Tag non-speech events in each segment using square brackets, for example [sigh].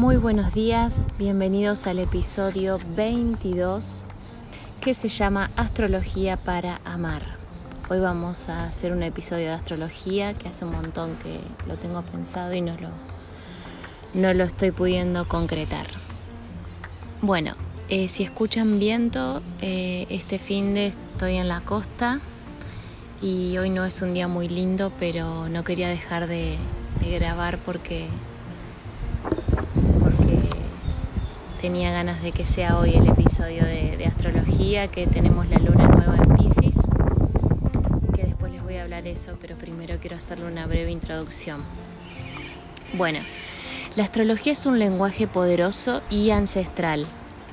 Muy buenos días, bienvenidos al episodio 22 que se llama Astrología para Amar. Hoy vamos a hacer un episodio de astrología que hace un montón que lo tengo pensado y no lo, no lo estoy pudiendo concretar. Bueno, eh, si escuchan viento, eh, este fin de estoy en la costa y hoy no es un día muy lindo, pero no quería dejar de, de grabar porque tenía ganas de que sea hoy el episodio de, astrología, que tenemos la luna nueva en Pisces, que después les voy a hablar eso, pero primero quiero hacerle una breve introducción. Bueno, la astrología es un lenguaje poderoso y ancestral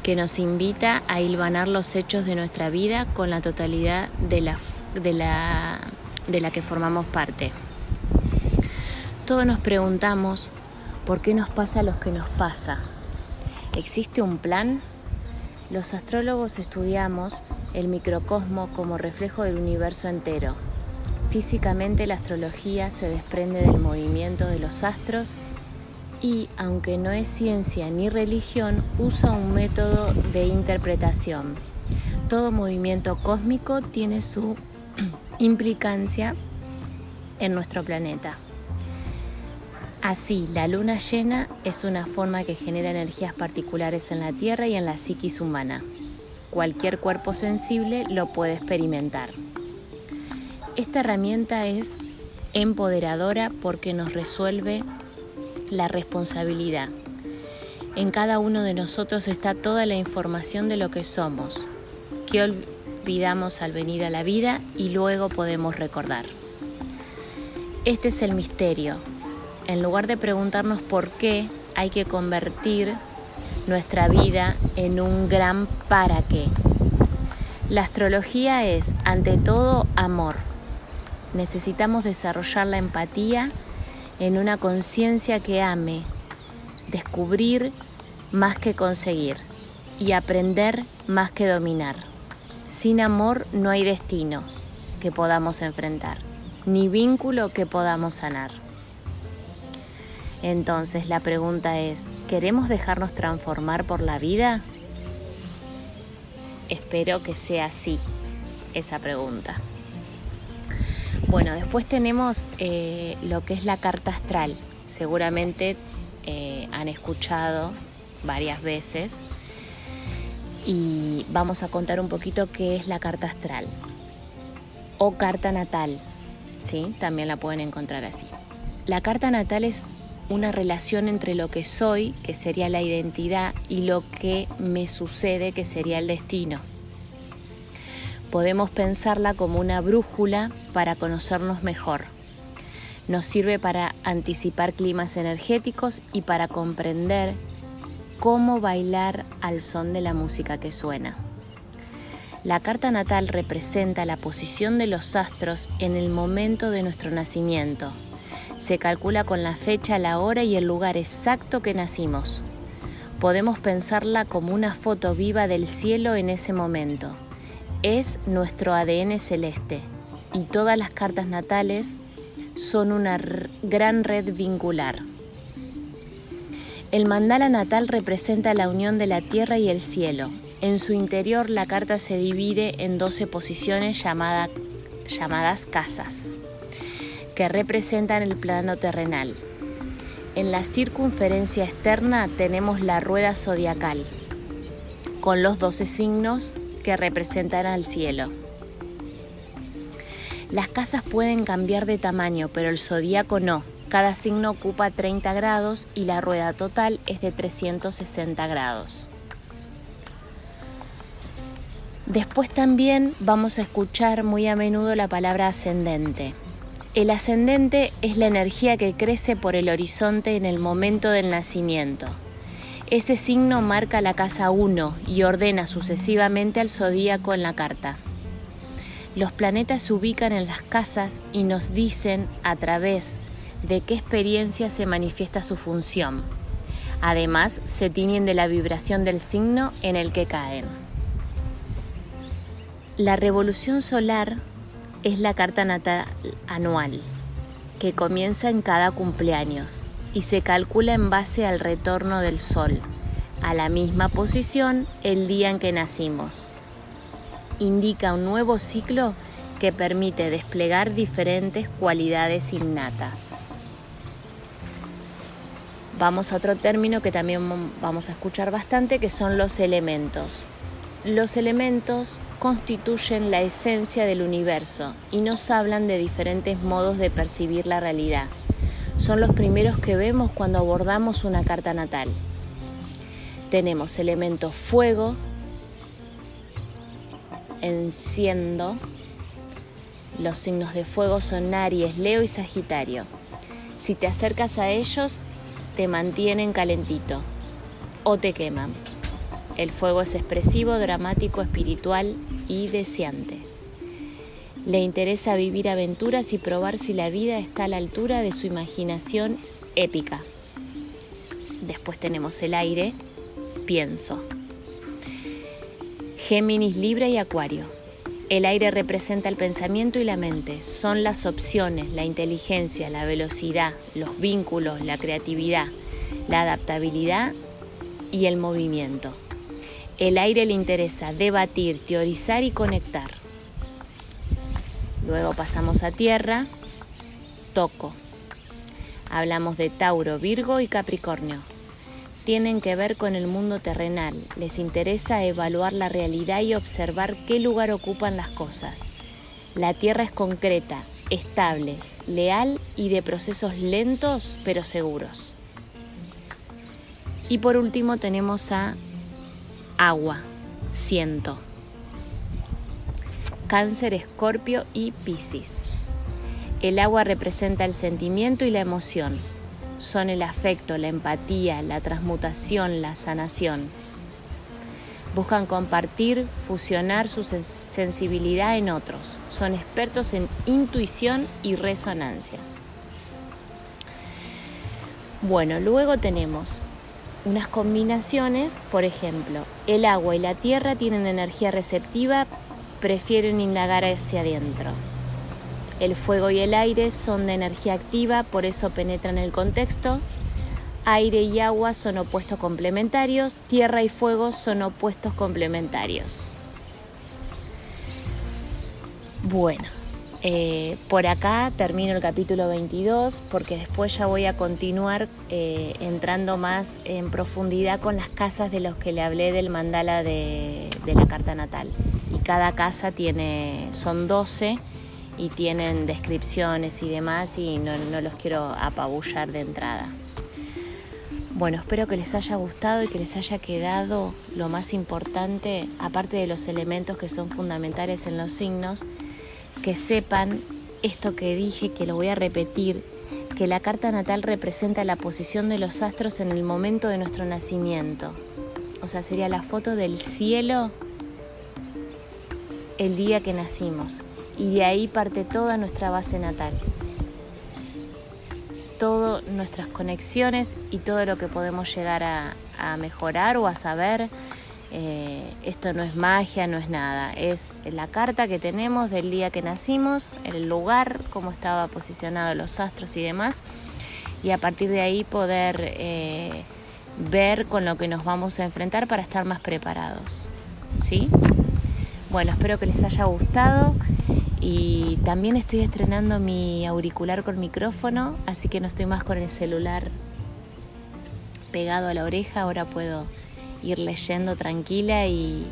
que nos invita a hilvanar los hechos de nuestra vida con la totalidad de la, de la, de la que formamos parte. Todos nos preguntamos por qué nos pasa lo que nos pasa, ¿Existe un plan? Los astrólogos estudiamos el microcosmo como reflejo del universo entero. Físicamente la astrología se desprende del movimiento de los astros y, aunque no es ciencia ni religión, usa un método de interpretación. Todo movimiento cósmico tiene su [clears throat] implicancia en nuestro planeta. Así, la luna llena es una forma que genera energías particulares en la Tierra y en la psiquis humana. Cualquier cuerpo sensible lo puede experimentar. Esta herramienta es empoderadora porque nos resuelve la responsabilidad. En cada uno de nosotros está toda la información de lo que somos, que olvidamos al venir a la vida y luego podemos recordar. Este es el misterio, en lugar de preguntarnos por qué, hay que convertir nuestra vida en un gran para qué. La astrología es, ante todo, amor. Necesitamos desarrollar la empatía en una conciencia que ame, descubrir más que conseguir y aprender más que dominar. Sin amor no hay destino que podamos enfrentar, ni vínculo que podamos sanar. Entonces la pregunta es, ¿queremos dejarnos transformar por la vida? Espero que sea así esa pregunta. Bueno, después tenemos eh, lo que es la carta astral. Seguramente eh, han escuchado varias veces y vamos a contar un poquito qué es la carta astral o carta natal, ¿sí? También la pueden encontrar así. La carta natal es una relación entre lo que soy, que sería la identidad, y lo que me sucede, que sería el destino. Podemos pensarla como una brújula para conocernos mejor. Nos sirve para anticipar climas energéticos y para comprender cómo bailar al son de la música que suena. La carta natal representa la posición de los astros en el momento de nuestro nacimiento, se calcula con la fecha, la hora y el lugar exacto que nacimos. Podemos pensarla como una foto viva del cielo en ese momento. Es nuestro ADN celeste y todas las cartas natales son una gran red vincular. El mandala natal representa la unión de la tierra y el cielo. En su interior la carta se divide en 12 posiciones llamadas casas que representan el plano terrenal. En la circunferencia externa tenemos la rueda zodiacal, con los 12 signos que representan al cielo. Las casas pueden cambiar de tamaño, pero el zodíaco no. Cada signo ocupa 30 grados y la rueda total es de 360 grados. Después también vamos a escuchar muy a menudo la palabra ascendente. El ascendente es la energía que crece por el horizonte en el momento del nacimiento. Ese signo marca la casa 1 y ordena sucesivamente al zodíaco en la carta. Los planetas se ubican en las casas y nos dicen a través de qué experiencia se manifiesta su función. Además, se tiñen de la vibración del signo en el que caen. La revolución solar es la carta natal anual, que comienza en cada cumpleaños y se calcula en base al retorno del Sol, a la misma posición el día en que nacimos. Indica un nuevo ciclo que permite desplegar diferentes cualidades innatas. Vamos a otro término que también vamos a escuchar bastante, que son los elementos. Los elementos constituyen la esencia del universo y nos hablan de diferentes modos de percibir la realidad. Son los primeros que vemos cuando abordamos una carta natal. Tenemos elementos fuego, enciendo. Los signos de fuego son Aries, Leo y Sagitario. Si te acercas a ellos, te mantienen calentito o te queman. El fuego es expresivo, dramático, espiritual y deseante. Le interesa vivir aventuras y probar si la vida está a la altura de su imaginación épica. Después tenemos el aire, pienso. Géminis, Libra y Acuario. El aire representa el pensamiento y la mente. Son las opciones, la inteligencia, la velocidad, los vínculos, la creatividad, la adaptabilidad y el movimiento. El aire le interesa debatir, teorizar y conectar. Luego pasamos a tierra, toco. Hablamos de Tauro, Virgo y Capricornio tienen que ver con el mundo terrenal. Les interesa evaluar la realidad y observar qué lugar ocupan las cosas. La Tierra es concreta, estable, leal y de procesos lentos pero seguros. Y por último tenemos a agua, siento. Cáncer, Escorpio y Piscis. El agua representa el sentimiento y la emoción son el afecto, la empatía, la transmutación, la sanación. Buscan compartir, fusionar su sensibilidad en otros. Son expertos en intuición y resonancia. Bueno, luego tenemos unas combinaciones, por ejemplo, el agua y la tierra tienen energía receptiva, prefieren indagar hacia adentro. El fuego y el aire son de energía activa, por eso penetran el contexto. Aire y agua son opuestos complementarios, tierra y fuego son opuestos complementarios. Bueno, eh, por acá termino el capítulo 22 porque después ya voy a continuar eh, entrando más en profundidad con las casas de los que le hablé del mandala de, de la carta natal. Y cada casa tiene, son 12 y tienen descripciones y demás y no, los quiero apabullar de entrada. Bueno, espero que les haya gustado y que les haya quedado lo más importante, aparte de los elementos que son fundamentales en los signos, que sepan esto que dije, que lo voy a repetir, que la carta natal representa la posición de los astros en el momento de nuestro nacimiento. O sea, sería la foto del cielo el día que nacimos y de ahí parte toda nuestra base natal. Todas nuestras conexiones y todo lo que podemos llegar a, mejorar o a saber. Eh, esto no es magia, no es nada. Es la carta que tenemos del día que nacimos, el lugar, cómo estaba posicionado los astros y demás. Y a partir de ahí poder eh, ver con lo que nos vamos a enfrentar para estar más preparados. ¿Sí? Bueno, espero que les haya gustado y también estoy estrenando mi auricular con micrófono, así que no estoy más con el celular pegado a la oreja, ahora puedo ir leyendo tranquila y,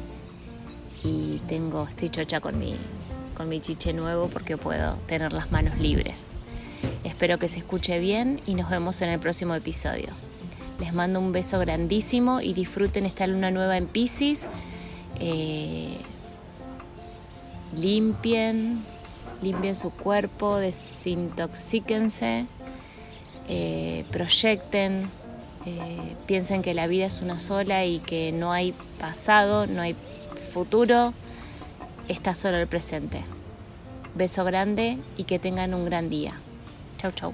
tengo, estoy chocha con mi, con mi chiche nuevo porque puedo tener las manos libres. Espero que se escuche bien y nos vemos en el próximo episodio. Les mando un beso grandísimo y disfruten esta luna nueva en Pisces. Eh, limpien, limpien su cuerpo, desintoxíquense, eh, proyecten, eh, piensen que la vida es una sola y que no hay pasado, no hay futuro, está solo el presente. Beso grande y que tengan un gran día. Chau, chau.